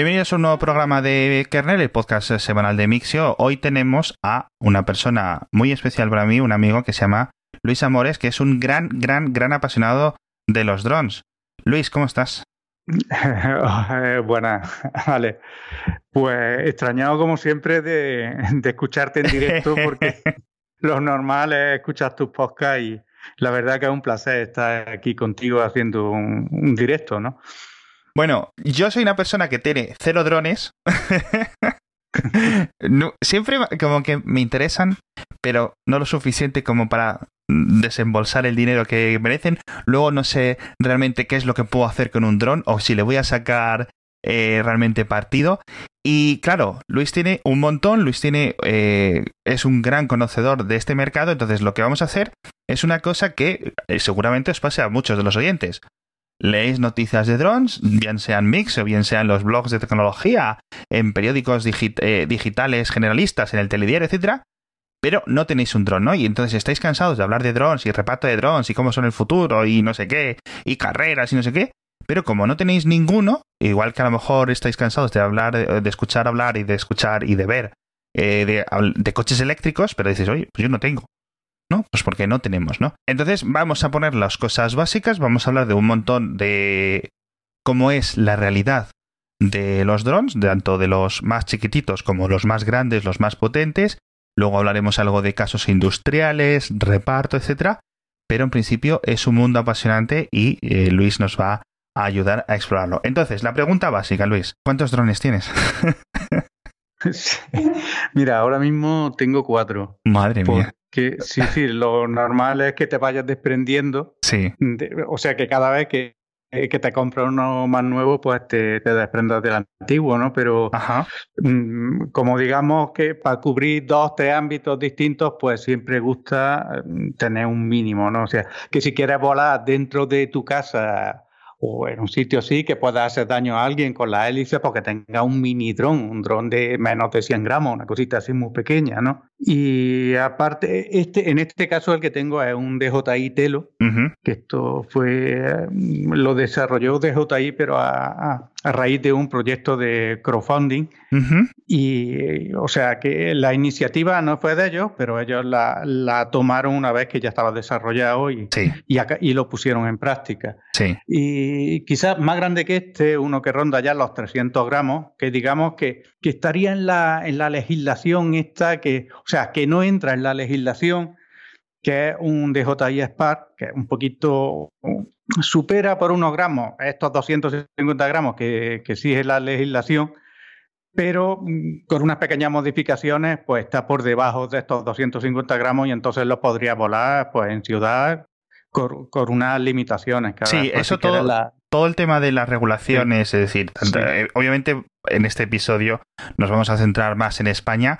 Bienvenidos a un nuevo programa de Kernel, el podcast semanal de Mixio. Hoy tenemos a una persona muy especial para mí, un amigo que se llama Luis Amores, que es un gran, gran, gran apasionado de los drones. Luis, ¿cómo estás? Buenas, vale. Pues extrañado como siempre de, escucharte en directo porque lo normal es escuchar tus podcasts y la verdad que es un placer estar aquí contigo haciendo un directo, ¿no? Bueno, yo soy una persona que tiene cero drones. siempre como que me interesan, pero no lo suficiente como para desembolsar el dinero que merecen. Luego no sé realmente qué es lo que puedo hacer con un dron o si le voy a sacar eh, realmente partido. Y claro, Luis tiene un montón, Luis tiene eh, es un gran conocedor de este mercado, entonces lo que vamos a hacer es una cosa que eh, seguramente os pase a muchos de los oyentes leéis noticias de drones, bien sean mix o bien sean los blogs de tecnología, en periódicos eh, digitales generalistas, en el telediario, etcétera, pero no tenéis un dron, ¿no? Y entonces estáis cansados de hablar de drones y reparto de drones y cómo son el futuro y no sé qué, y carreras y no sé qué, pero como no tenéis ninguno, igual que a lo mejor estáis cansados de hablar, de escuchar hablar y de escuchar y de ver eh, de, de, coches eléctricos, pero dices, oye, pues yo no tengo. ¿No? Pues porque no tenemos, ¿no? Entonces vamos a poner las cosas básicas, vamos a hablar de un montón de cómo es la realidad de los drones, tanto de los más chiquititos como los más grandes, los más potentes. Luego hablaremos algo de casos industriales, reparto, etcétera. Pero en principio es un mundo apasionante y eh, Luis nos va a ayudar a explorarlo. Entonces, la pregunta básica, Luis, ¿cuántos drones tienes? Mira, ahora mismo tengo cuatro. Madre mía. Que sí, sí, lo normal es que te vayas desprendiendo. Sí. o sea que cada vez que, eh, que te compras uno más nuevo, pues te, te desprendas del antiguo, ¿no? Pero Ajá. Mm, como digamos que para cubrir dos, tres ámbitos distintos, pues siempre gusta mm, tener un mínimo, ¿no? O sea, que si quieres volar dentro de tu casa o en un sitio así que pueda hacer daño a alguien con la hélice porque tenga un mini dron, un dron de menos de 100 gramos, una cosita así muy pequeña, ¿no? Y aparte, este, en este caso el que tengo es un DJI Telo, que esto fue, lo desarrolló DJI, pero a, a raíz de un proyecto de crowdfunding. Y, o sea, que la iniciativa no fue de ellos, pero ellos la, la tomaron una vez que ya estaba desarrollado y, y, y, lo pusieron en práctica. Sí. Y quizás más grande que este, uno que ronda ya los 300 gramos, que digamos que, que estaría en la, en la legislación esta, que, o sea, que no entra en la legislación, que es un DJI Spark, que es un poquito supera por unos gramos estos 250 gramos que, que exige la legislación, pero mm, con unas pequeñas modificaciones, pues está por debajo de estos 250 gramos y entonces lo podría volar pues en ciudad con, unas limitaciones. sí, eso todo, todo el tema de las regulaciones, es decir, eh, obviamente en este episodio nos vamos a centrar más en España,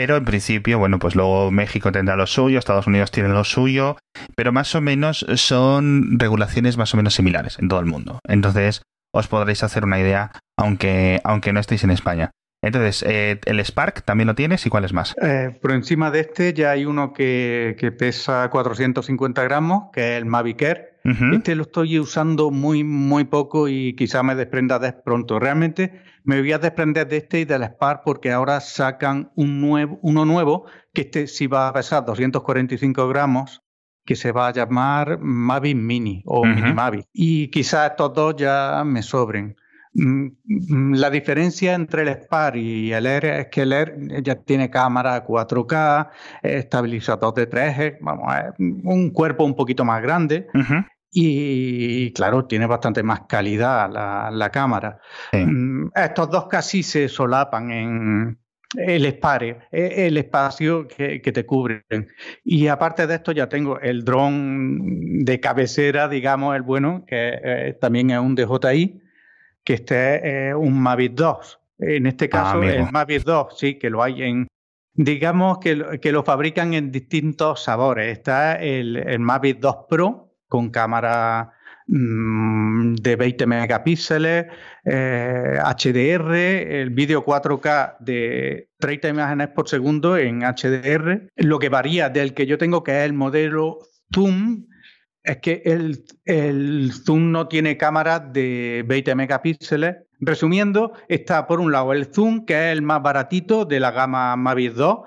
pero en principio, bueno, pues luego México tendrá lo suyo, Estados Unidos tiene lo suyo, pero más o menos son regulaciones más o menos similares en todo el mundo. Entonces, os podréis hacer una idea, aunque, aunque no estéis en España. Entonces, eh, ¿el Spark también lo tienes y cuál es más? Eh, por encima de este ya hay uno que, que pesa 450 gramos, que es el Mavic Air, este lo estoy usando muy, muy poco y quizá me desprenda de pronto. Realmente me voy a desprender de este y del Spark porque ahora sacan un nuevo, uno nuevo que este sí va a pesar 245 gramos que se va a llamar Mavic Mini o Mini Mavic. Y quizá estos dos ya me sobren. Mm, mm, la diferencia entre el Spark y el Air es que el Air ya tiene cámara 4K, estabilizador de 3G, vamos, un cuerpo un poquito más grande. Y claro, tiene bastante más calidad la, cámara. Mm, estos dos casi se solapan en, el espare, el espacio que, te cubren. Y aparte de esto ya tengo el dron de cabecera, digamos, el bueno, que eh, también es un DJI, que este es un Mavic 2. En este ah, caso, el Mavic 2, sí, que lo hay en. Digamos que, que lo fabrican en distintos sabores. Está el, el Mavic 2 Pro con cámara mm, de 20 megapíxeles, HDR, eh, el vídeo 4K de 30 imágenes por segundo en HDR. Lo que varía del que yo tengo, que es el modelo Zoom, es que el, el Zoom no tiene cámara de 20 megapíxeles, resumiendo, está por un lado el zoom, que es el más baratito de la gama Mavic 2,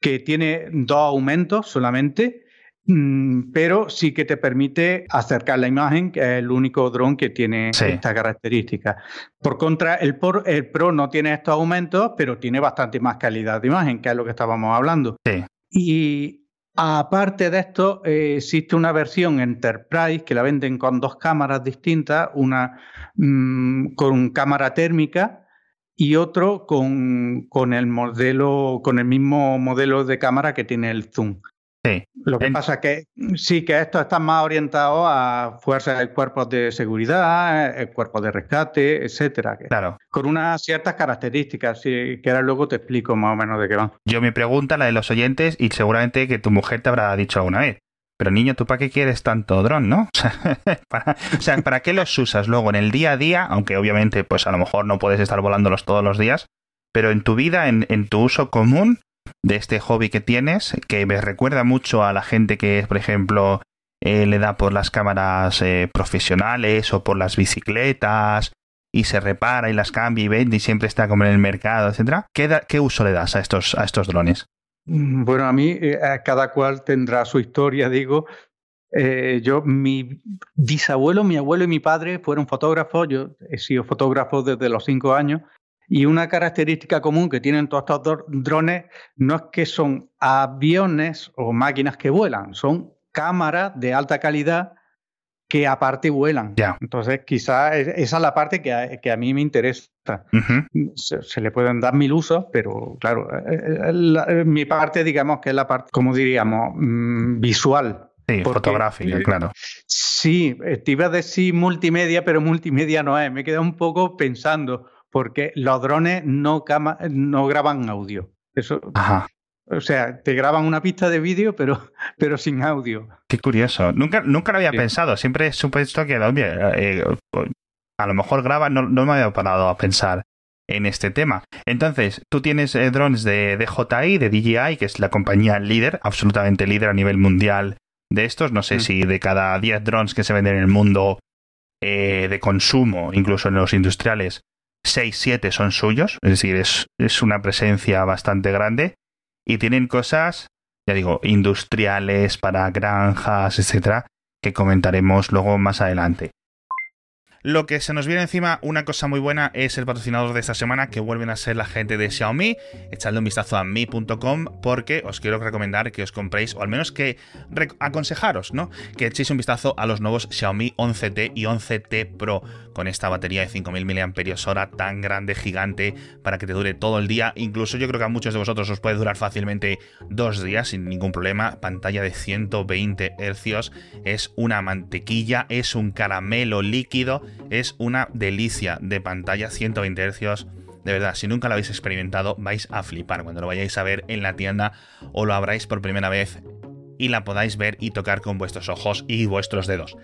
que tiene dos aumentos solamente, mm, pero sí que te permite acercar la imagen, que es el único dron que tiene esta característica. Por contra, el, el, Pro no tiene estos aumentos, pero tiene bastante más calidad de imagen, que es lo que estábamos hablando. Sí. Y Aparte de esto, eh, existe una versión Enterprise que la venden con dos cámaras distintas, una mm, con cámara térmica y otro con, el mismo modelo de cámara que tiene el zoom. Sí. Lo que pasa es que sí que esto está más orientado a fuerzas de cuerpos de seguridad, eh, cuerpos de rescate, etcétera. Claro. Con unas ciertas características, que ahora luego te explico más o menos de qué van. Yo me pregunta la de los oyentes y seguramente que tu mujer te habrá dicho alguna vez. Pero niño, ¿tú para qué quieres tanto dron, no? O sea, para, qué los usas luego en el día a día? Aunque obviamente, pues a lo mejor no puedes estar volándolos todos los días, pero en tu vida, en, en tu uso común, de este hobby que tienes, que me recuerda mucho a la gente que, por ejemplo, eh, le da por las cámaras eh, profesionales o por las bicicletas y se repara y las cambia y vende y siempre está como en el mercado, etcétera. ¿Qué, uso le das a estos, a estos drones? Mm, bueno, a mí eh, cada cual tendrá su historia, digo. yo, mi bisabuelo, mi abuelo y mi padre fueron fotógrafos. Yo he sido fotógrafo desde los cinco años y una característica común que tienen todos estos drones no es que son aviones o máquinas que vuelan, son cámaras de alta calidad que aparte vuelan. Entonces, quizás esa es la parte que a, mí me interesa. se, le pueden dar mil usos, pero claro, eh, eh, eh, mi parte, digamos que es la parte, como diríamos, mm, visual. Sí, fotográfica, claro. Sí, te iba a decir multimedia, pero multimedia no es. Me queda un poco pensando porque los drones no, no graban audio. Eso, O sea, te graban una pista de vídeo, pero, pero sin audio. Qué curioso. Nunca, nunca lo había pensado. Siempre he supuesto que, eh, a lo mejor graba, no, me había parado a pensar en este tema. Entonces, tú tienes eh, drones de DJI, de DJI, que es la compañía líder, absolutamente líder a nivel mundial de estos. No sé mm. si de cada 10 drones que se venden en el mundo eh, de consumo, incluso en los industriales, 6, 7 son suyos, es decir, es, es una presencia bastante grande y tienen cosas, ya digo, industriales para granjas, etcétera, que comentaremos luego más adelante. Lo que se nos viene encima, una cosa muy buena, es el patrocinador de esta semana, que vuelven a ser la gente de Xiaomi. Echadle un vistazo a mi.com porque os quiero recomendar que os compréis, o al menos que aconsejaros, ¿no? Que echéis un vistazo a los nuevos Xiaomi 11T y 11T Pro, con esta batería de 5000 mAh tan grande, gigante, para que te dure todo el día. Incluso yo creo que a muchos de vosotros os puede durar fácilmente dos días sin ningún problema. Pantalla de 120 Hz, es una mantequilla, es un caramelo líquido es una delicia de pantalla 120 Hz. De verdad, si nunca lo habéis experimentado, vais a flipar cuando lo vayáis a ver en la tienda o lo abráis por primera vez y la podáis ver y tocar con vuestros ojos y vuestros dedos.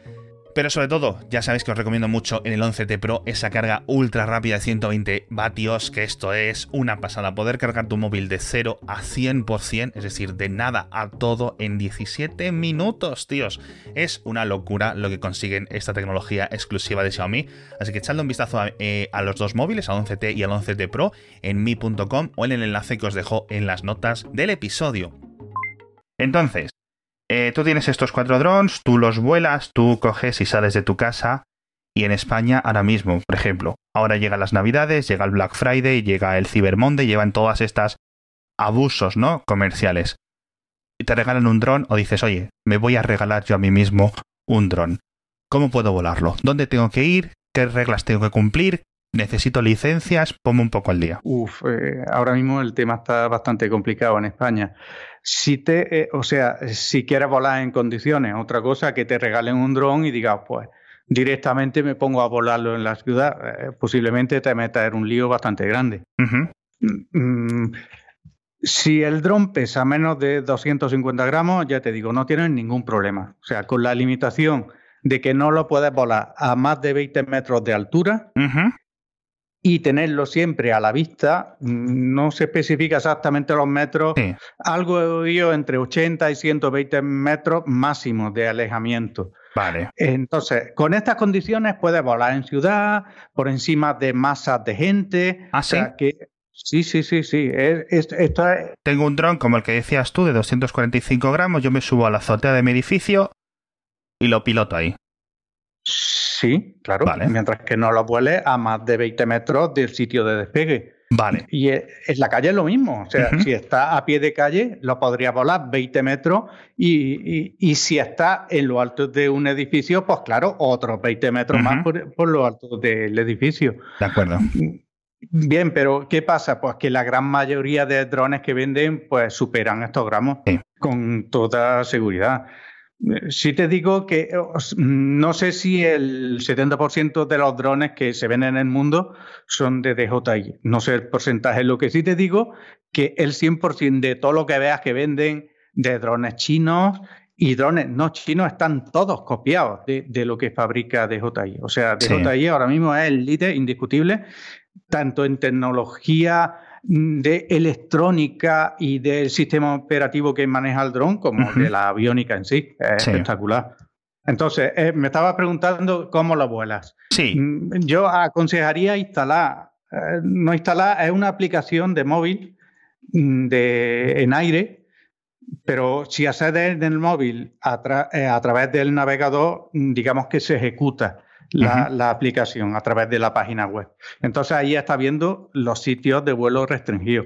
Pero sobre todo, ya sabéis que os recomiendo mucho en el 11T Pro esa carga ultra rápida de 120 vatios, que esto es una pasada. Poder cargar tu móvil de 0 a 100%, es decir, de nada a todo en 17 minutos, tíos. Es una locura lo que consiguen esta tecnología exclusiva de Xiaomi. Así que echadle un vistazo a, eh, los dos móviles, al 11T y al 11T Pro, en mi.com o en el enlace que os dejo en las notas del episodio. Entonces, eh, tú tienes estos cuatro drones, tú los vuelas, tú coges y sales de tu casa. Y en España, ahora mismo, por ejemplo, ahora llegan las Navidades, llega el Black Friday, llega el Cyber Monday, llevan todas estas abusos, ¿no? Comerciales. Y te regalan un dron o dices, oye, me voy a regalar yo a mí mismo un dron. ¿Cómo puedo volarlo? ¿Dónde tengo que ir? ¿Qué reglas tengo que cumplir? Necesito licencias, ponme un poco al día. Uf, eh, ahora mismo el tema está bastante complicado en España. Si te, eh, o sea, si quieres volar en condiciones, otra cosa que te regalen un dron y digas, pues directamente me pongo a volarlo en la ciudad, eh, posiblemente te metas en un lío bastante grande. Mm, mm, si el dron pesa menos de 250 gramos, ya te digo, no tienes ningún problema. O sea, con la limitación de que no lo puedes volar a más de 20 metros de altura, y tenerlo siempre a la vista. No se especifica exactamente los metros. Algo he oído entre 80 y 120 metros máximo de alejamiento. Vale. Entonces, con estas condiciones puedes volar en ciudad, por encima de masas de gente. ¿Ah, sí? que, sí, sí, sí, sí. Tengo un dron como el que decías tú de 245 gramos. Yo me subo a la azotea de mi edificio y lo piloto ahí. Sí, claro. Mientras que no lo vueles a más de 20 metros del sitio de despegue. Vale. Y en la calle es lo mismo. O sea, si está a pie de calle, lo podría volar 20 metros. Y, si está en lo alto de un edificio, pues claro, otros 20 metros más por, por, lo alto del edificio. De acuerdo. Bien, pero ¿qué pasa? Pues que la gran mayoría de drones que venden, pues superan estos gramos con toda seguridad. Sí te digo que no sé si el 70% de los drones que se venden en el mundo son de DJI. No sé el porcentaje. Lo que sí te digo que el 100% de todo lo que veas que venden de drones chinos y drones no chinos están todos copiados de, lo que fabrica DJI. O sea, DJI ahora mismo es el líder indiscutible, tanto en tecnología de electrónica y del sistema operativo que maneja el dron como de la aviónica en sí. Es espectacular. Entonces, eh, me estaba preguntando cómo lo vuelas. Sí. Mm, yo aconsejaría instalar, eh, no instalar, es una aplicación de móvil mm, de, en aire, pero si accedes en el móvil a, eh, a través del navegador, mm, digamos que se ejecuta la, aplicación a través de la página web. Entonces ahí está viendo los sitios de vuelo restringido.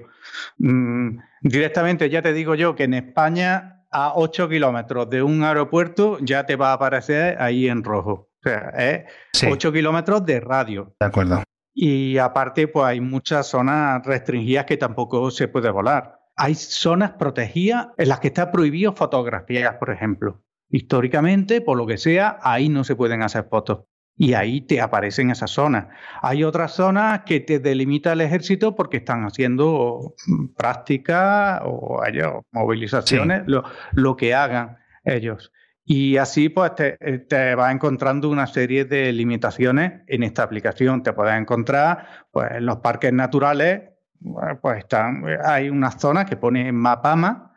Mm, directamente ya te digo yo que en España a 8 kilómetros de un aeropuerto ya te va a aparecer ahí en rojo. O sea, es 8 kilómetros de radio. De acuerdo. Y aparte, pues hay muchas zonas restringidas que tampoco se puede volar. Hay zonas protegidas en las que está prohibido fotografías, por ejemplo. Históricamente, por lo que sea, ahí no se pueden hacer fotos y ahí te aparecen esas zonas. Hay otras zonas que te delimita el ejército porque están haciendo prácticas o ellos, movilizaciones, lo, que hagan ellos. Y así pues te, te, vas encontrando una serie de limitaciones en esta aplicación. Te puedes encontrar pues, en los parques naturales, pues están, hay unas zonas que pone Mapama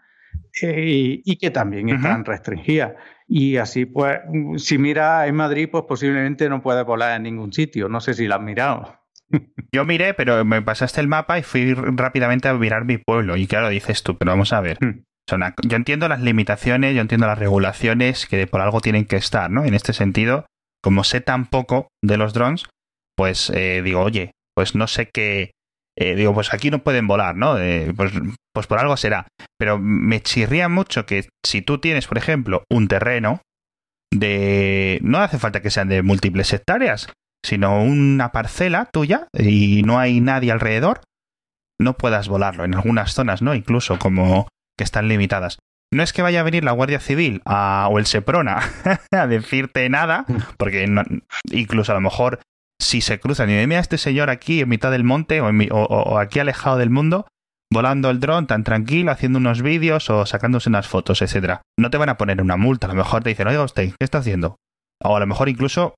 eh, y, que también están restringidas. Y así, pues, si miras en Madrid, pues posiblemente no puedes volar en ningún sitio. No sé si lo has mirado. Yo miré, pero me pasaste el mapa y fui rápidamente a mirar mi pueblo. Y claro, dices tú, pero vamos a ver. Hmm. Yo entiendo las limitaciones, yo entiendo las regulaciones que por algo tienen que estar, ¿no? En este sentido, como sé tan poco de los drones, pues eh, digo, oye, pues no sé qué, eh, digo, pues aquí no pueden volar, ¿no? Eh, pues, pues por algo será. Pero me chirría mucho que si tú tienes, por ejemplo, un terreno de... No hace falta que sean de múltiples hectáreas, sino una parcela tuya y no hay nadie alrededor, no puedas volarlo. En algunas zonas, ¿no? Incluso como que están limitadas. No es que vaya a venir la Guardia Civil o el Seprona a decirte nada, porque incluso a lo mejor si se cruzan y mira a este señor aquí en mitad del monte o, aquí alejado del mundo, volando el dron tan tranquilo, haciendo unos vídeos o sacándose unas fotos, etcétera. No te van a poner una multa, a lo mejor te dicen, oiga usted, ¿qué está haciendo? O a lo mejor incluso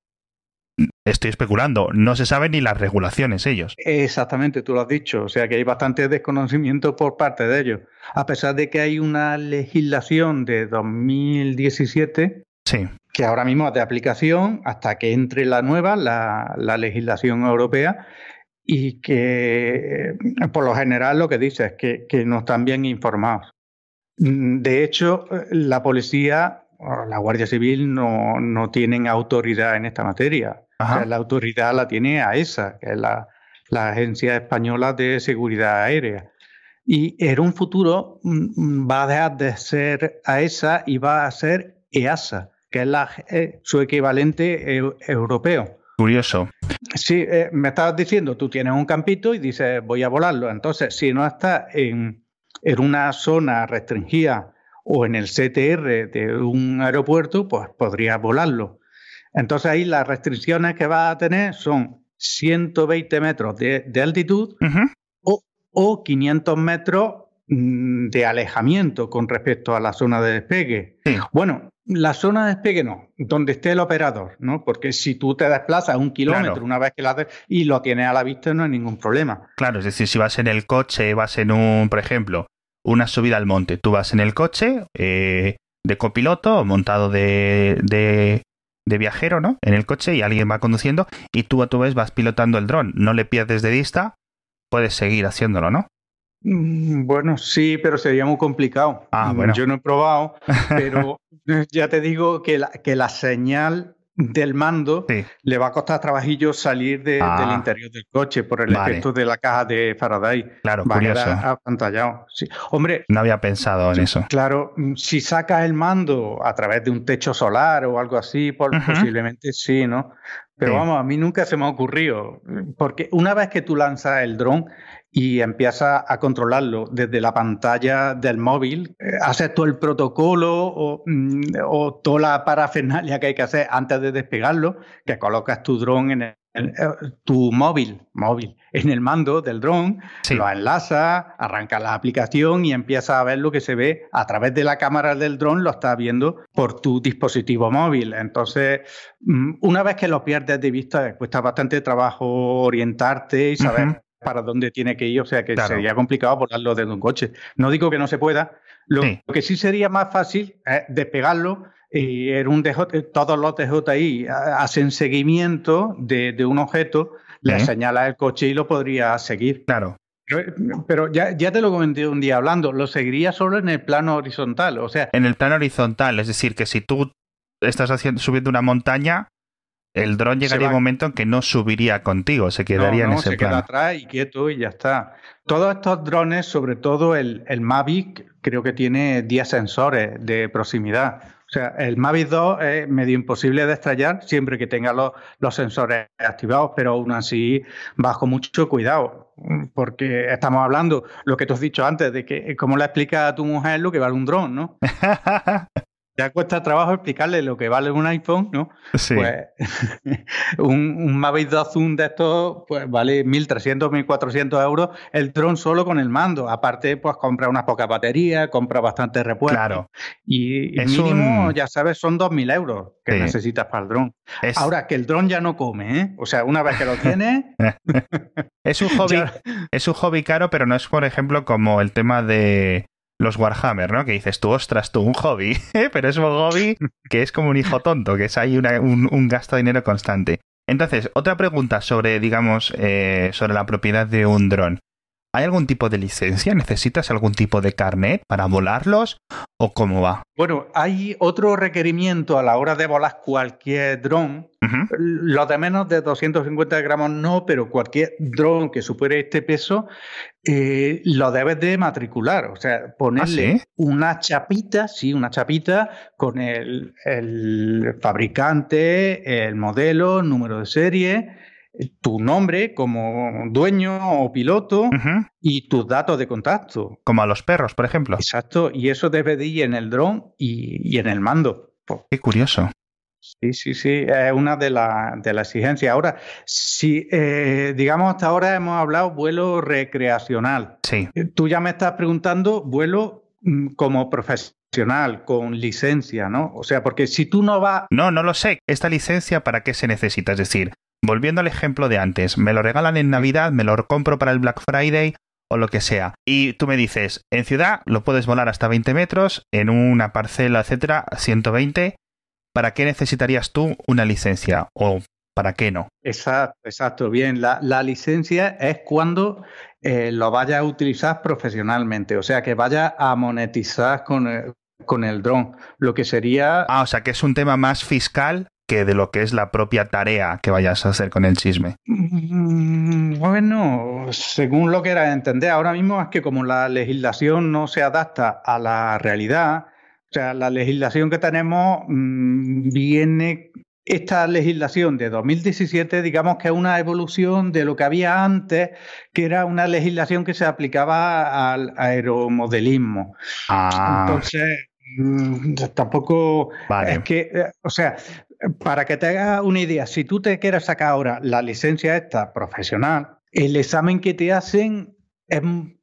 estoy especulando, no se saben ni las regulaciones ellos. Exactamente, tú lo has dicho, o sea que hay bastante desconocimiento por parte de ellos. A pesar de que hay una legislación de 2017 sí que ahora mismo es de aplicación hasta que entre la nueva, la, legislación europea, y que por lo general lo que dice es que, no están bien informados. De hecho, la policía o la Guardia Civil no, no tienen autoridad en esta materia. la autoridad la tiene AESA, que es la, la Agencia Española de Seguridad Aérea. Y en un futuro mm, va a dejar de ser AESA y va a ser EASA que es eh, su equivalente europeo. Curioso. Sí, eh, me estabas diciendo, tú tienes un campito y dices, voy a volarlo. Entonces, si no estás en, una zona restringida o en el CTR de un aeropuerto, pues podrías volarlo. Entonces ahí las restricciones que vas a tener son 120 metros de, altitud o, o, 500 metros de alejamiento con respecto a la zona de despegue. Bueno, la zona de despegue no, donde esté el operador, ¿no? Porque si tú te desplazas un kilómetro una vez que lo haces y lo tienes a la vista, no hay ningún problema. Claro, es decir, si vas en el coche, vas en un, por ejemplo, una subida al monte, tú vas en el coche eh, de copiloto, montado de, de, de, viajero, ¿no? En el coche y alguien va conduciendo y tú a tu vez vas pilotando el dron, no le pierdes de vista, puedes seguir haciéndolo, ¿no? Mm, bueno, sí, pero sería muy complicado. Ah, bueno. Yo no he probado, pero ya te digo que la, que la señal del mando le va a costar trabajillo salir del Ah. interior del coche por el Vale. efecto de la caja de Faraday. Claro, Va a curioso. quedar apantallado. Sí. Hombre, No había pensado en eso. Claro, mm, si sacas el mando a través de un techo solar o algo así, por- Ujú. posiblemente sí, ¿no? Pero Sí. vamos, a mí nunca se me ha ocurrido, porque una vez que tú lanzas el dron y empiezas a controlarlo desde la pantalla del móvil, eh, haces todo el protocolo o, mm, o toda la parafernalia que hay que hacer antes de despegarlo, que colocas tu dron en el- eh, tu móvil, móvil, en el mando del dron, Sí. lo enlaza, arranca la aplicación y empieza a ver lo que se ve a través de la cámara del dron, lo estás viendo por tu dispositivo móvil. Entonces, mm, una vez que lo pierdes de vista, eh, cuesta bastante trabajo orientarte y saber. Para dónde tiene que ir, o sea que Claro. sería complicado volarlo desde un coche. No digo que no se pueda, lo Sí. que sí sería más fácil es despegarlo y en un DJ, todos los DJI ha- hacen seguimiento de, de un objeto, le señala el coche y lo podría seguir. Claro. Pero, pero ya, ya te lo comenté un día hablando, lo seguiría solo en el plano horizontal. O sea, En el plano horizontal, es decir, que si tú estás haciendo, subiendo una montaña, el dron llegaría un momento en que no subiría contigo, se quedaría no, en no, ese se queda plano. atrás y quieto y ya está. Todos estos drones, sobre todo el, el Mavic, creo que tiene 10 sensores de proximidad. O sea, el Mavic 2 es medio imposible de estrellar siempre que tenga los, los sensores activados, pero aún así bajo mucho cuidado, porque estamos hablando, lo que tú has dicho antes, de que cómo le explicas a tu mujer lo que vale un dron, ¿no? Ya cuesta trabajo explicarle lo que vale un iPhone, ¿no? sí. Pues un, un Mavic 2 Zoom de estos pues vale 1.300, 1.400 euros el dron solo con el mando. Aparte, pues compra unas pocas baterías, compra bastante repuestos. claro. Y, mínimo, un- ya sabes, son 2.000 euros que Sí. necesitas para el dron. Es, Ahora, que el dron ya no come, ¿eh? O sea, una vez que lo tienes... es un hobby, ya- es un hobby caro, pero no es, por ejemplo, como el tema de los Warhammer, ¿no? Que dices tú, ostras, tú, un hobby, pero es un hobby que es como un hijo tonto, que es ahí una- un, un gasto de dinero constante. Entonces, otra pregunta sobre, digamos, eh, sobre la propiedad de un dron. ¿Hay algún tipo de licencia? ¿Necesitas algún tipo de carnet para volarlos? ¿O cómo va? Bueno, hay otro requerimiento a la hora de volar cualquier dron. Los de menos de 250 gramos no, pero cualquier dron que supere este peso eh, lo debes de matricular. O sea, ponerle ¿Ah, sí? una chapita, sí, una chapita con el, el fabricante, el modelo, el número de serie, tu nombre como dueño o piloto y tus datos de contacto. Como a los perros, por ejemplo. Exacto, y eso debe de ir en el dron y, y en el mando. Qué curioso. Sí, sí, sí, es una de las de las exigencias. Ahora, si, eh, digamos, hasta ahora hemos hablado vuelo recreacional. Sí. Eh, Tú ya me estás preguntando vuelo mm, como profesional, con licencia, ¿no? O sea, porque si tú no vas... No, no lo sé. ¿Esta licencia para qué se necesita? Es decir, volviendo al ejemplo de antes, me lo regalan en Navidad, me lo compro para el Black Friday o lo que sea. Y tú me dices, en ciudad lo puedes volar hasta 20 metros, en una parcela, etcétera, 120. ¿Para qué necesitarías tú una licencia? ¿O para qué no? Exacto, exacto, bien. La, la licencia es cuando eh, lo vayas a utilizar profesionalmente, o sea, que vayas a monetizar con el, con el dron, lo que sería... Ah, o sea que es un tema más fiscal que de lo que es la propia tarea que vayas a hacer con el chisme. Mm, Bueno, según lo que era entender, ahora mismo es que como la legislación no se adapta a la realidad, o sea, la legislación que tenemos mm, viene, esta legislación de 2017, digamos que es una evolución de lo que había antes, que era una legislación que se aplicaba al aeromodelismo. Ah, Entonces, mm, tampoco vale. es que, eh, o sea, para que te hagas una idea, si tú te quieres sacar ahora la licencia esta profesional, el examen que te hacen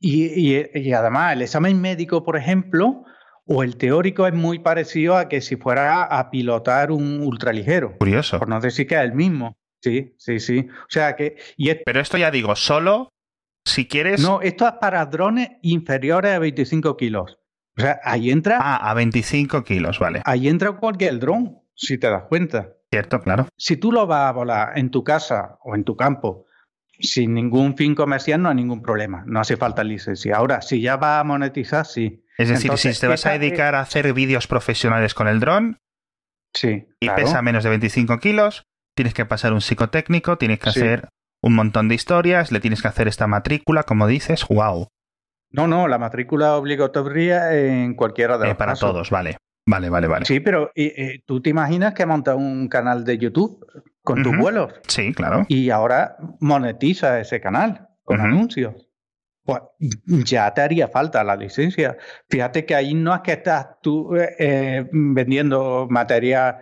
y, además, el examen médico, por ejemplo, o el teórico es muy parecido a que si fuera a pilotar un ultraligero. Curioso. Por no decir que es el mismo. Sí, sí, sí. O sea que. Pero esto ya digo, solo si quieres. No, esto es para drones inferiores a 25 kilos. O sea, ahí entra. Ah, a 25 kilos, vale. Ahí entra cualquier dron, si te das cuenta. Cierto, claro. Si tú lo vas a volar en tu casa o en tu campo sin ningún fin comercial, no hay ningún problema. No hace falta licencia. Ahora, si ya va a monetizar, sí. Es decir, si te vas a dedicar a hacer vídeos profesionales con el dron sí, y pesa menos de 25 kilos, tienes que pasar un psicotécnico, tienes que hacer un montón de historias, le tienes que hacer esta matrícula, como dices, wow. No, no, la matrícula obligatoria en cualquiera de eh, los Para todos, vale. Vale, vale, vale. Sí, pero ¿tú te imaginas que montas un canal de YouTube con tus vuelos? Sí, claro. Y ahora monetiza ese canal con anuncios. Pues ya te haría falta la licencia. Fíjate que ahí no es que estás tú eh, eh, vendiendo material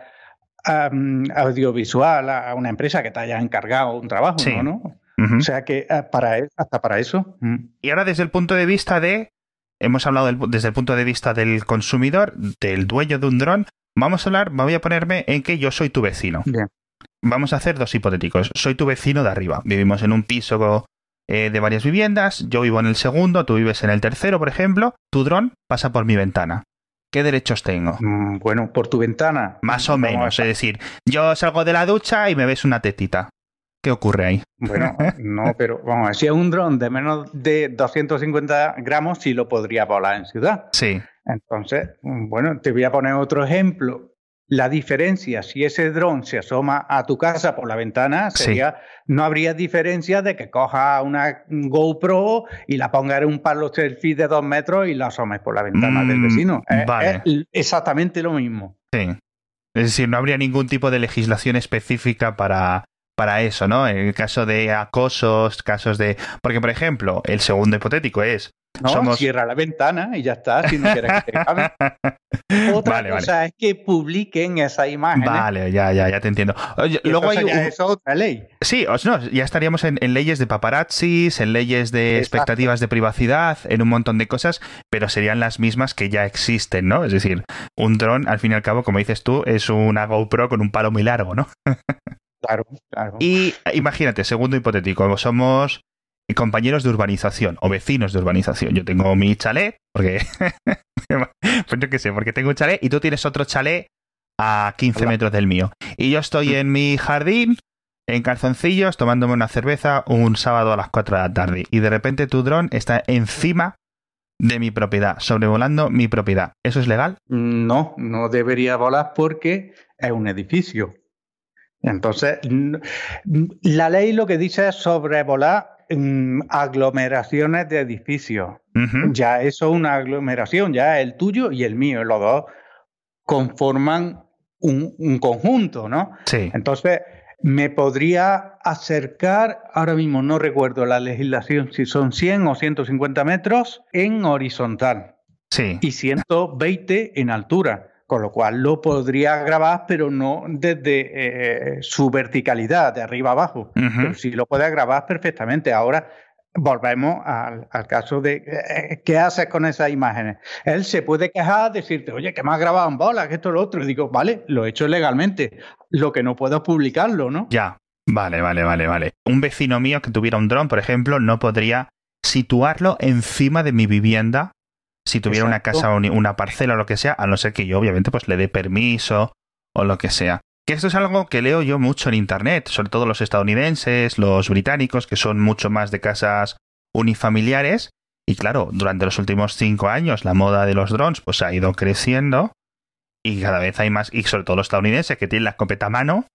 audiovisual a una empresa que te haya encargado un trabajo, ¿no? O sea que eh, para, e, hasta para eso. Mm. Y ahora desde el punto de vista de, hemos hablado desde el punto de vista del consumidor, del dueño de un dron, vamos a hablar, voy a ponerme en que yo soy tu vecino. Vamos a hacer dos hipotéticos. Soy tu vecino de arriba. Vivimos en un piso eh, de varias viviendas, yo vivo en el segundo, tú vives en el tercero, por ejemplo. Tu dron pasa por mi ventana. ¿Qué derechos tengo? Mm, bueno, por tu ventana. Más o menos. Es decir, yo salgo de la ducha y me ves una tetita. ¿Qué ocurre ahí? Bueno, no, pero vamos, si es un dron de menos de 250 gramos, sí lo podría volar en ciudad. Sí. Entonces, bueno, te voy a poner otro ejemplo. La diferencia, si ese dron se asoma a tu casa por la ventana, sería, no habría diferencia de que coja una GoPro y la ponga en un palo selfie de dos metros y la asomes por la ventana del mm, vecino. Es, exactamente lo mismo. Sí. Es decir, no habría ningún tipo de legislación específica para, para eso, ¿no? En el caso de acosos, casos de... Porque, por ejemplo, el segundo hipotético es, no, cierra la ventana y ya está, si no quieres que te Otra cosa es que publiquen esa imagen. Vale, ya, ya, ya te entiendo. luego hay otra ley. Sí, no, ya estaríamos en, leyes de paparazzis, en leyes de expectativas de privacidad, en un montón de cosas, pero serían las mismas que ya existen, ¿no? Es decir, un dron, al fin y al cabo, como dices tú, es una GoPro con un palo muy largo, ¿no? Claro, claro. Y imagínate, segundo hipotético, somos compañeros de urbanización o vecinos de urbanización. Yo tengo mi chalet, porque. pues yo qué sé, porque tengo un chalet y tú tienes otro chalet a 15 metros del mío. Y yo estoy en mi jardín, en calzoncillos, tomándome una cerveza un sábado a las 4 de la tarde. Y de repente tu dron está encima de mi propiedad, sobrevolando mi propiedad. ¿Eso es legal? No, no debería volar porque es un edificio. Entonces, la ley lo que dice es sobrevolar aglomeraciones de edificios. Ya eso es una aglomeración, ya el tuyo y el mío, los dos conforman un, conjunto, ¿no? Sí. Entonces, me podría acercar, ahora mismo no recuerdo la legislación, si son 100 o 150 metros en horizontal. Sí. Y 120 en altura con lo cual lo podría grabar, pero no desde eh, su verticalidad, de arriba abajo. Pero sí lo puede grabar perfectamente. Ahora volvemos al, caso de eh, qué haces con esas imágenes. Él se puede quejar, decirte, oye, que me has grabado en bola, que esto lo otro. Y digo, vale, lo he hecho legalmente. Lo que no puedo es publicarlo, ¿no? Ya. Vale, vale, vale, vale. Un vecino mío que tuviera un dron, por ejemplo, no podría situarlo encima de mi vivienda si tuviera una casa o una parcela o lo que sea, a no ser que yo obviamente pues le dé permiso o lo que sea. Que esto es algo que leo yo mucho en internet, sobre todo los estadounidenses, los británicos, que son mucho más de casas unifamiliares. Y claro, durante los últimos cinco años la moda de los drones pues ha ido creciendo y cada vez hay más, y sobre todo los estadounidenses que tienen la escopeta a mano,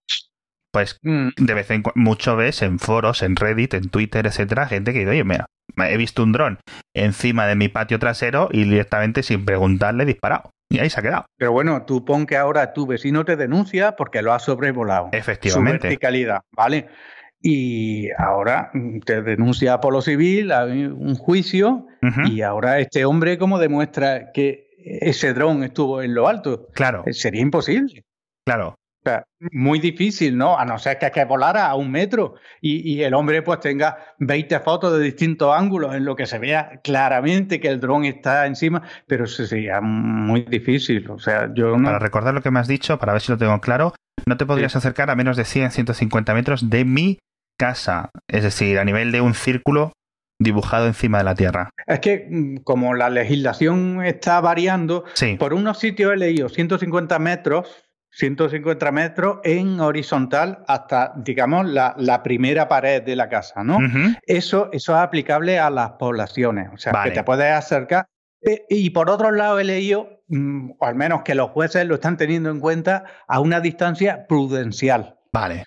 pues mm. de vez en cuando, mucho ves en foros, en Reddit, en Twitter, etcétera, gente que dice, oye, mira, he visto un dron encima de mi patio trasero y directamente sin preguntarle he disparado. Y ahí se ha quedado. Pero bueno, tú pon que ahora tu vecino te denuncia porque lo ha sobrevolado. Efectivamente. Su verticalidad, ¿vale? Y ahora te denuncia por lo civil, hay un juicio, y ahora este hombre, ¿cómo demuestra que ese dron estuvo en lo alto? Claro. Sería imposible. Claro. Sea, muy difícil, ¿no? A no ser que, que volara a un metro y, y, el hombre pues tenga 20 fotos de distintos ángulos en lo que se vea claramente que el dron está encima, pero eso sería muy difícil. O sea, yo Para recordar lo que me has dicho, para ver si lo tengo claro, no te podrías sí. acercar a menos de 100, 150 metros de mi casa, es decir, a nivel de un círculo dibujado encima de la Tierra. Es que mm, como la legislación está variando, sí. por unos sitios he leído 150 metros 150 metros en horizontal hasta, digamos, la, la, primera pared de la casa, ¿no? Uh -huh. eso, eso es aplicable a las poblaciones, o sea, vale. que te puedes acercar. Y por otro lado he leído, mm, o al menos que los jueces lo están teniendo en cuenta, a una distancia prudencial. Vale.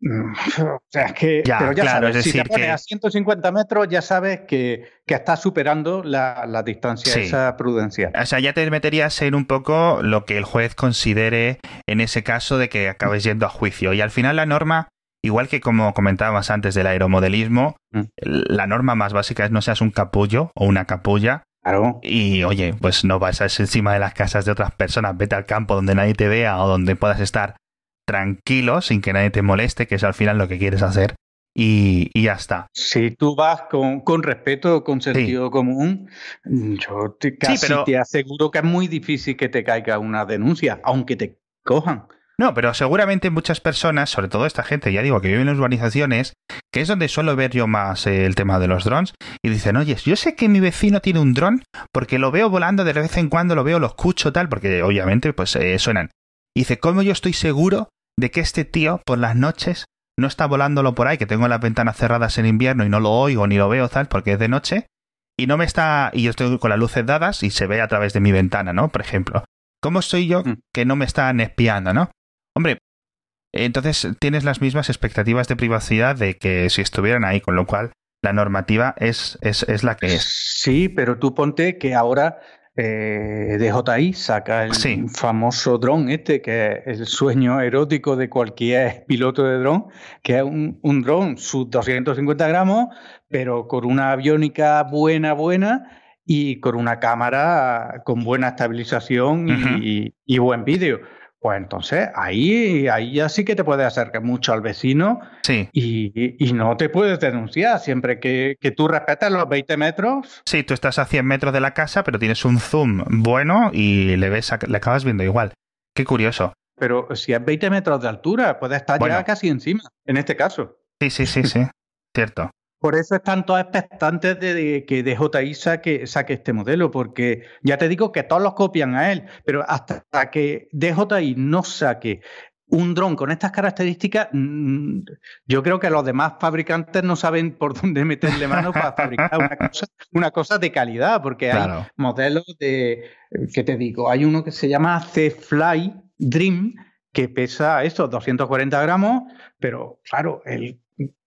O sea, es que, ya, pero ya claro, sabes, es decir si te pones que... a 150 metros, ya sabes que, que estás superando la, la distancia Sí. esa prudencial. O sea, ya te meterías en un poco lo que el juez considere en ese caso de que acabes yendo a juicio. Y al final la norma, igual que como comentábamos antes del aeromodelismo, Mm. la norma más básica es no seas un capullo o una capulla. Claro. Y oye, pues no vas encima de las casas de otras personas, vete al campo donde nadie te vea o donde puedas estar tranquilo sin que nadie te moleste, que es al final lo que quieres hacer. Y, y ya está. Si tú vas con, con respeto, con sentido Sí. común, yo te, casi pero- te aseguro que es muy difícil que te caiga una denuncia, aunque te cojan. No, pero seguramente muchas personas, sobre todo esta gente, ya digo, que vive en las urbanizaciones, que es donde suelo ver yo más eh, el tema de los drones, y dicen, oye, yo sé que mi vecino tiene un dron porque lo veo volando de vez en cuando, lo veo, lo escucho, tal, porque obviamente pues eh, suenan. Y dice, ¿cómo yo estoy seguro de que este tío por las noches no está volándolo por ahí, que tengo las ventanas cerradas en invierno y no lo oigo ni lo veo, tal, porque es de noche, y no me está, y yo estoy con las luces dadas y se ve a través de mi ventana, ¿no? Por ejemplo. ¿Cómo soy yo Mm. que no me están espiando, ¿no? Hombre, entonces tienes las mismas expectativas de privacidad de que si estuvieran ahí, con lo cual la normativa es, es, es la que es. Sí, pero tú ponte que ahora eh, DJI saca el Sí. famoso dron este, que es el sueño erótico de cualquier piloto de dron, que es un, un dron sub 250 gramos, pero con una aviónica buena, buena y con una cámara con buena estabilización y- y buen vídeo. Pues entonces ahí, ahí ya sí que te puedes acercar mucho al vecino Sí, y, y no te puedes denunciar siempre que, que tú respetes los 20 metros. sí, tú estás a 100 metros de la casa, pero tienes un zoom bueno y le ves, a- le acabas viendo igual. Qué curioso. Pero si es 20 metros de altura, puede estar Bueno. ya casi encima, en este caso. Sí, sí, sí, sí. Cierto. Por eso están todos expectantes de, de que DJI saque, saque este modelo, porque ya te digo que todos los copian a él, pero hasta que DJI no saque un dron con estas características, mm, yo creo que los demás fabricantes no saben por dónde meterle mano para fabricar una cosa, una cosa de calidad, porque hay modelos de, ¿qué te digo? Hay uno que se llama C-Fly Dream, que pesa eso, 240 gramos, pero claro, el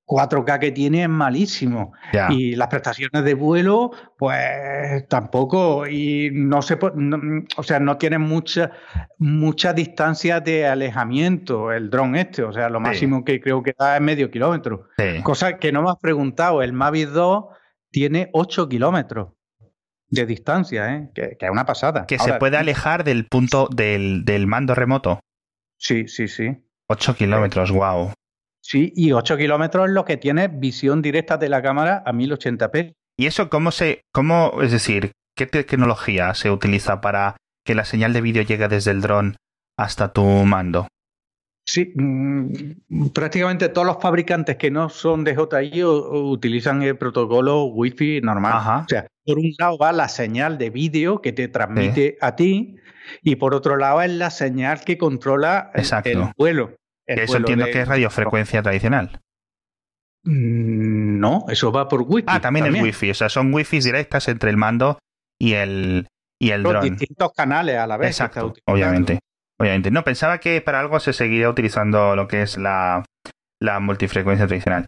4K que tiene es malísimo. Y las prestaciones de vuelo, pues tampoco. Y no se no- o sea, no tiene mucha, mucha distancia de alejamiento el dron este. O sea, lo Sí. máximo que creo que da es medio kilómetro. Sí. Cosa que no me has preguntado, el Mavic 2 tiene 8 kilómetros de distancia, ¿eh? que, que es una pasada. Que se puede alejar del punto del, del mando remoto. Sí, sí, sí. 8 kilómetros, wow. Sí, y 8 kilómetros es lo que tiene visión directa de la cámara a 1080p. ¿Y eso cómo se, cómo, es decir, qué tecnología se utiliza para que la señal de vídeo llegue desde el dron hasta tu mando? Sí, mm, prácticamente todos los fabricantes que no son de JI utilizan el protocolo Wi-Fi normal. Ajá. O sea, por un lado va la señal de vídeo que te transmite a ti y por otro lado es la señal que controla Exacto. el vuelo. Eso entiendo de- que es radiofrecuencia tradicional. Mm, No, eso va por Wi-Fi. Ah, también, es Wi-Fi. O sea, son Wi-Fi directas entre el mando y el, y el dron. distintos canales a la vez. Exacto, obviamente. Obviamente. No, pensaba que para algo se seguiría utilizando lo que es la, la multifrecuencia tradicional.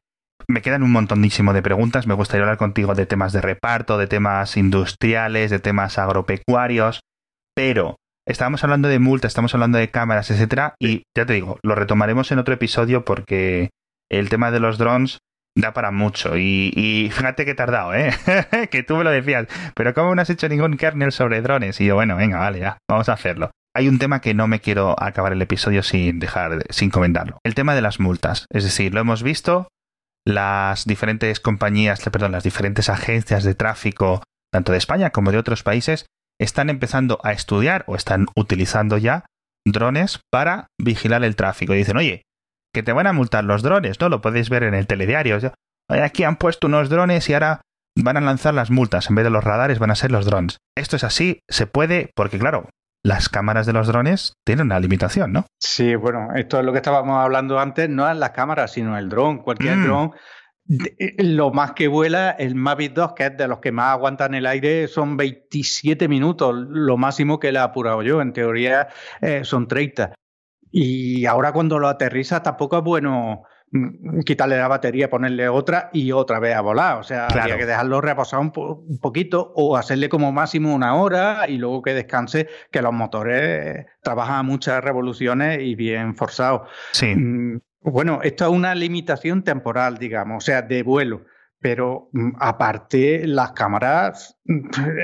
Me quedan un montonísimo de preguntas. Me gustaría hablar contigo de temas de reparto, de temas industriales, de temas agropecuarios. Pero estábamos hablando de multa, estamos hablando de cámaras, etcétera. Y ya te digo, lo retomaremos en otro episodio porque el tema de los drones da para mucho. Y, y fíjate que he tardado, ¿eh? que tú me lo decías. Pero ¿cómo no has hecho ningún kernel sobre drones? Y yo, bueno, venga, vale, ya, vamos a hacerlo. hay un tema que no me quiero acabar el episodio sin dejar, sin comentarlo. El tema de las multas. Es decir, lo hemos visto, las diferentes compañías, perdón, las diferentes agencias de tráfico, tanto de España como de otros países, están empezando a estudiar o están utilizando ya drones para vigilar el tráfico. Y dicen, oye, que te van a multar los drones, ¿no? Lo podéis ver en el telediario. Aquí han puesto unos drones y ahora van a lanzar las multas. En vez de los radares van a ser los drones. Esto es así, se puede, porque claro, las cámaras de los drones tienen una limitación, ¿no? Sí, bueno, esto es lo que estábamos hablando antes, no es las cámaras, sino el dron. Cualquier mm. dron, lo más que vuela, el Mavic 2, que es de los que más aguantan el aire, son 27 minutos, lo máximo que le he apurado yo. En teoría eh, son 30. Y ahora cuando lo aterriza tampoco es bueno mm, quitarle la batería, ponerle otra y otra vez a volar. O sea, habría que dejarlo reposar un, poquito o hacerle como máximo una hora y luego que descanse, que los motores trabajan a muchas revoluciones y bien forzados. Sí. Mm, bueno, esto es una limitación temporal, digamos, o sea, de vuelo. Pero mm, aparte, las cámaras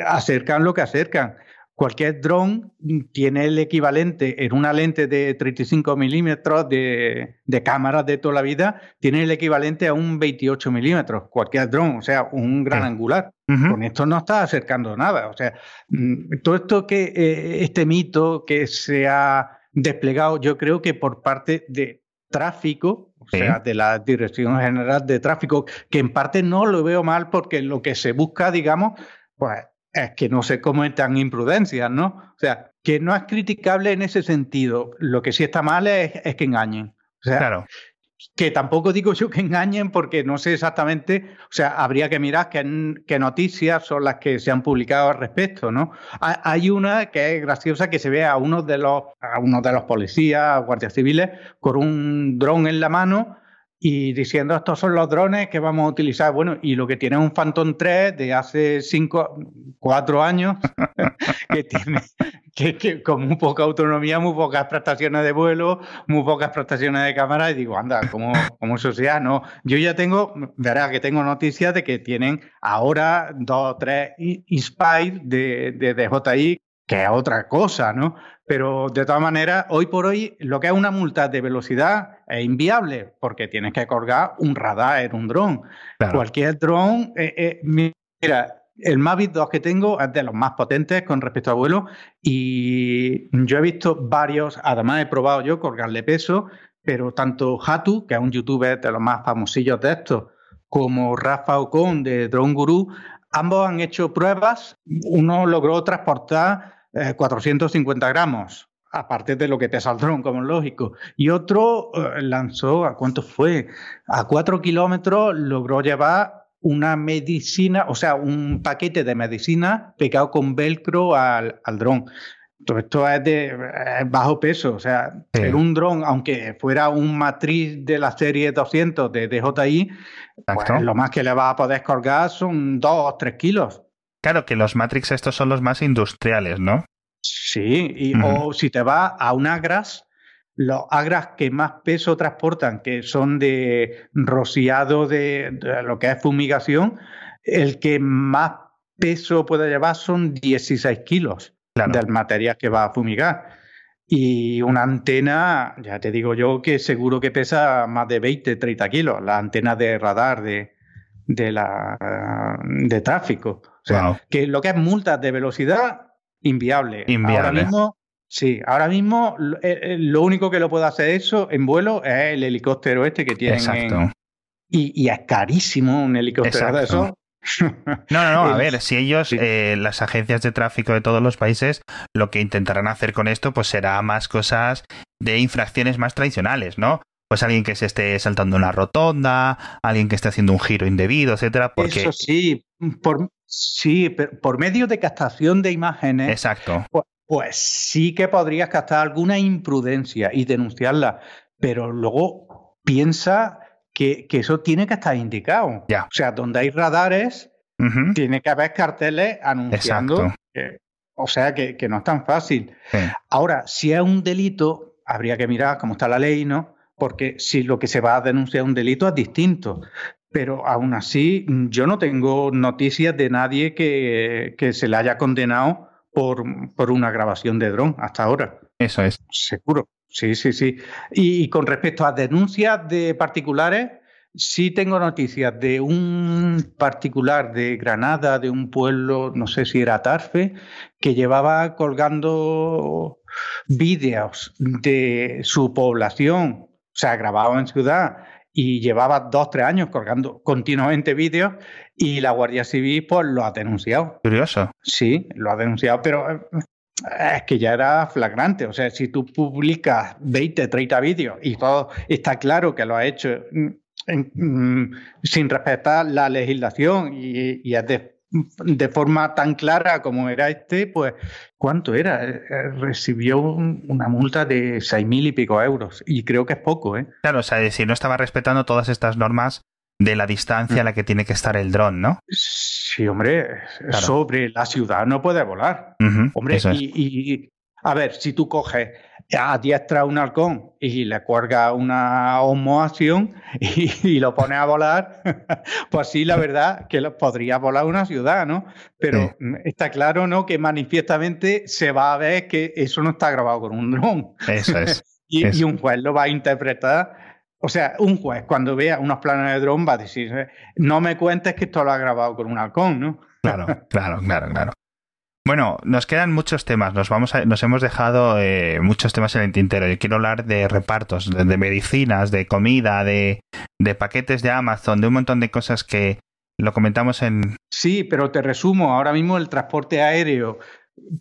acercan lo que acercan. Cualquier dron tiene el equivalente en una lente de 35 milímetros de, de cámaras de toda la vida, tiene el equivalente a un 28 milímetros. Cualquier dron, o sea, un gran angular. Con esto no está acercando nada. O sea, mm, todo esto que, eh, este mito que se ha desplegado, yo creo que por parte de tráfico, o sea, de la Dirección General de Tráfico, que en parte no lo veo mal porque lo que se busca, digamos, pues es que no se cometan imprudencias, ¿no? O sea, que no es criticable en ese sentido. Lo que sí está mal es, que engañen. O sea, claro. Que tampoco digo yo que engañen porque no sé exactamente, o sea, habría que mirar qué, noticias son las que se han publicado al respecto, ¿no? Hay una que es graciosa que se ve a uno de los, a uno de los policías, guardias civiles, con un dron en la mano y diciendo estos son los drones que vamos a utilizar. Bueno, y lo que tiene un Phantom 3 de hace 5, 4 años, que tiene que, con muy poca autonomía, muy pocas prestaciones de vuelo, muy pocas prestaciones de cámara, y digo, anda, como, como sociedad, no. Yo ya tengo, verás que tengo noticias de que tienen ahora dos o tres Inspire de, de DJI, que es otra cosa, ¿no? Pero de todas maneras, hoy por hoy, lo que es una multa de velocidad es inviable, porque tienes que colgar un radar en un dron. Cualquier dron, eh, eh, mira, el Mavic 2 que tengo es de los más potentes con respecto a vuelo y yo he visto varios, además he probado yo colgarle peso, pero tanto Hatu, que es un youtuber de los más famosillos de estos, como Rafa Ocon de Drone Guru, ambos han hecho pruebas. Uno logró transportar 450 eh, gramos, aparte de lo que pesa el dron, como es lógico. Y otro eh, lanzó, ¿a cuánto fue? A 4 kilómetros logró llevar una medicina, o sea, un paquete de medicina pegado con velcro al, al dron. Todo esto es de bajo peso, o sea, un dron, aunque fuera un matriz de la serie 200 de DJI, pues lo más que le va a poder colgar son 2 o 3 kilos. Claro que los Matrix estos son los más industriales, ¿no? Sí, y, o si te vas a un Agras, los Agras que más peso transportan, que son de rociado de, lo que es fumigación, el que más peso puede llevar son 16 kilos del material que va a fumigar. Y una antena, ya te digo yo que seguro que pesa más de 20, 30 kilos, la antena de radar de, de, la, de tráfico. O sea, que lo que es multas de velocidad, inviable. Ahora mismo, sí, ahora mismo eh, eh, lo único que lo puede hacer eso en vuelo es el helicóptero este que tienen. Exacto. y, es carísimo un helicóptero de eso. No, no, no, a ver, si ellos, eh, las agencias de tráfico de todos los países, lo que intentarán hacer con esto, pues será más cosas de infracciones más tradicionales, ¿no? Pues alguien que se esté saltando una rotonda, alguien que esté haciendo un giro indebido, etcétera, porque... Eso sí, por, Sí, pero por medio de captación de imágenes. Exacto. Pues, pues, sí que podrías captar alguna imprudencia y denunciarla, pero luego piensa que, eso tiene que estar indicado. Ya. O sea, donde hay radares, tiene que haber carteles anunciando. o sea, que, no es tan fácil. Ahora, si es un delito, habría que mirar cómo está la ley, ¿no? Porque si lo que se va a denunciar es un delito es distinto pero aún así yo no tengo noticias de nadie que, se le haya condenado por, por una grabación de dron hasta ahora. Eso es. Seguro. Sí, sí, sí. Y, con respecto a denuncias de particulares, sí tengo noticias de un particular de Granada, de un pueblo, no sé si era Tarfe, que llevaba colgando vídeos de su población, sea, grabado en ciudad, y llevaba dos, tres años colgando continuamente vídeos y la Guardia Civil pues lo ha denunciado. Curioso. Sí, lo ha denunciado, pero eh, es que ya era flagrante. O sea, si tú publicas 20, 30 vídeos y todo está claro que lo ha hecho mm, sin respetar la legislación y, es de, forma tan clara como era este, pues, ¿cuánto era? Eh, eh, recibió una multa de seis mil y pico euros. Y creo que es poco, ¿eh? Claro, o sea, si no estaba respetando todas estas normas de la distancia a la que tiene que estar el dron, ¿no? Sí, hombre, sobre la ciudad no puede volar. hombre, y, a ver, si tú coges a diestra un halcón y le cuelgas una homoación y, lo pones a volar, pues sí, la verdad que podría volar una ciudad, ¿no? Pero está claro, ¿no? Que manifiestamente se va a ver que eso no está grabado con un dron. Eso es. y un juez lo va a interpretar o sea, un juez cuando vea unos planos de dron va a decir, no me cuentes que esto lo ha grabado con un halcón, ¿no? Claro, claro, claro, claro. Bueno, nos quedan muchos temas, nos, vamos nos hemos dejado eh, muchos temas en el tintero. Yo quiero hablar de repartos, de, medicinas, de comida, de, de, paquetes de Amazon, de un montón de cosas que lo comentamos en... Sí, pero te resumo, ahora mismo el transporte aéreo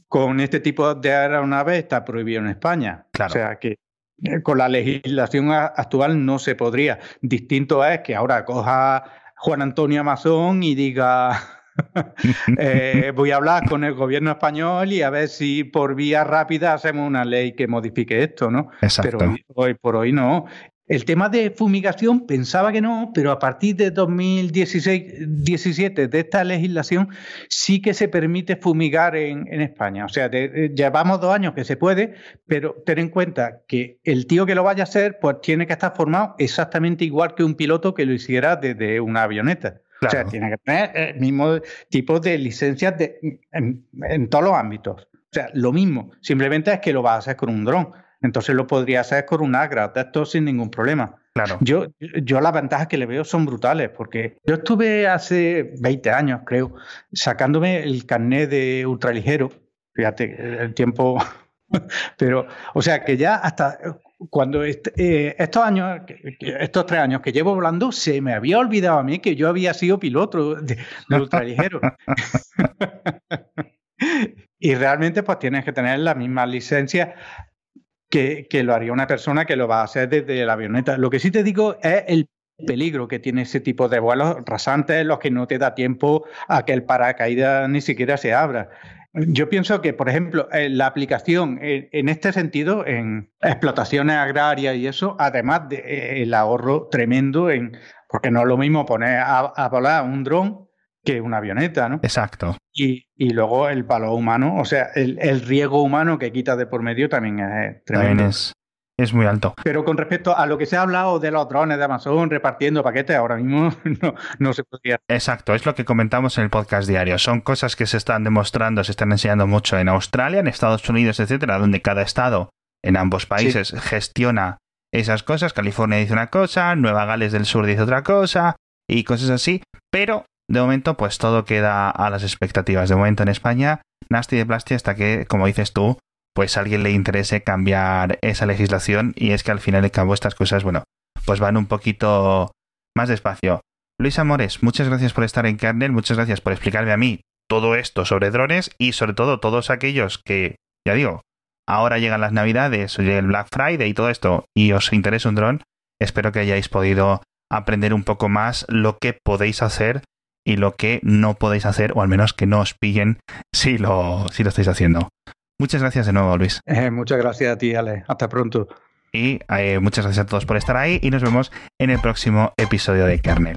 con este tipo de aeronaves está prohibido en España. Claro. O sea que eh, con la legislación actual no se podría. Distinto es que ahora coja Juan Antonio Amazon y diga, eh, voy a hablar con el gobierno español y a ver si por vía rápida hacemos una ley que modifique esto, ¿no? Exacto. Pero hoy por hoy no. El tema de fumigación pensaba que no, pero a partir de 2016-17 de esta legislación sí que se permite fumigar en, España. O sea, llevamos dos años que se puede, pero ten en cuenta que el tío que lo vaya a hacer, pues tiene que estar formado exactamente igual que un piloto que lo hiciera desde una avioneta. O sea, tiene que tener el mismo tipo de licencias en, en todos los ámbitos. O sea, lo mismo. Simplemente es que lo va a hacer con un dron. Entonces lo podría hacer con un Agra, de esto sin ningún problema. Claro. Yo, yo las ventajas que le veo son brutales, porque yo estuve hace 20 años, creo, sacándome el carnet de ultraligero. Fíjate, el tiempo. Pero, o sea, que ya hasta cuando eh, estos años, estos tres años que llevo volando, se me había olvidado a mí que yo había sido piloto de, ultraligero. y realmente pues tienes que tener la misma licencia que, lo haría una persona que lo va a hacer desde la avioneta. Lo que sí te digo es el peligro que tiene ese tipo de vuelos rasantes, los que no te da tiempo a que el paracaídas ni siquiera se abra. Yo pienso que, por ejemplo, la aplicación en, este sentido, en explotaciones agrarias y eso, además del de, ahorro tremendo, en, porque no es lo mismo poner a volar un dron que una avioneta, ¿no? Exacto. Y, luego el palo humano, o sea, el, riego humano que quita de por medio también es tremendo. También es, muy alto. Pero con respecto a lo que se ha hablado de los drones de Amazon repartiendo paquetes, ahora mismo no, no se podría. Exacto, es lo que comentamos en el podcast diario. Son cosas que se están demostrando, se están enseñando mucho en Australia, en Estados Unidos, etcétera, donde cada estado en ambos países gestiona esas cosas. California dice una cosa, Nueva Gales del Sur dice otra cosa y cosas así, pero de momento, pues todo queda a las expectativas. De momento en España, Nasty de Plastia hasta que, como dices tú, pues a alguien le interese cambiar esa legislación y es que al final de cabo estas cosas, bueno, pues van un poquito más despacio. Luis Amores, muchas gracias por estar en Kernel, muchas gracias por explicarme a mí todo esto sobre drones y sobre todo todos aquellos que, ya digo, ahora llegan las navidades, el Black Friday y todo esto y os interesa un dron, espero que hayáis podido aprender un poco más lo que podéis hacer y lo que no podéis hacer, o al menos que no os pillen si lo, si lo estáis haciendo. Muchas gracias de nuevo, Luis. Eh, muchas gracias a ti, Ale. Hasta pronto. Y eh, muchas gracias a todos por estar ahí y nos vemos en el próximo episodio de Kernel.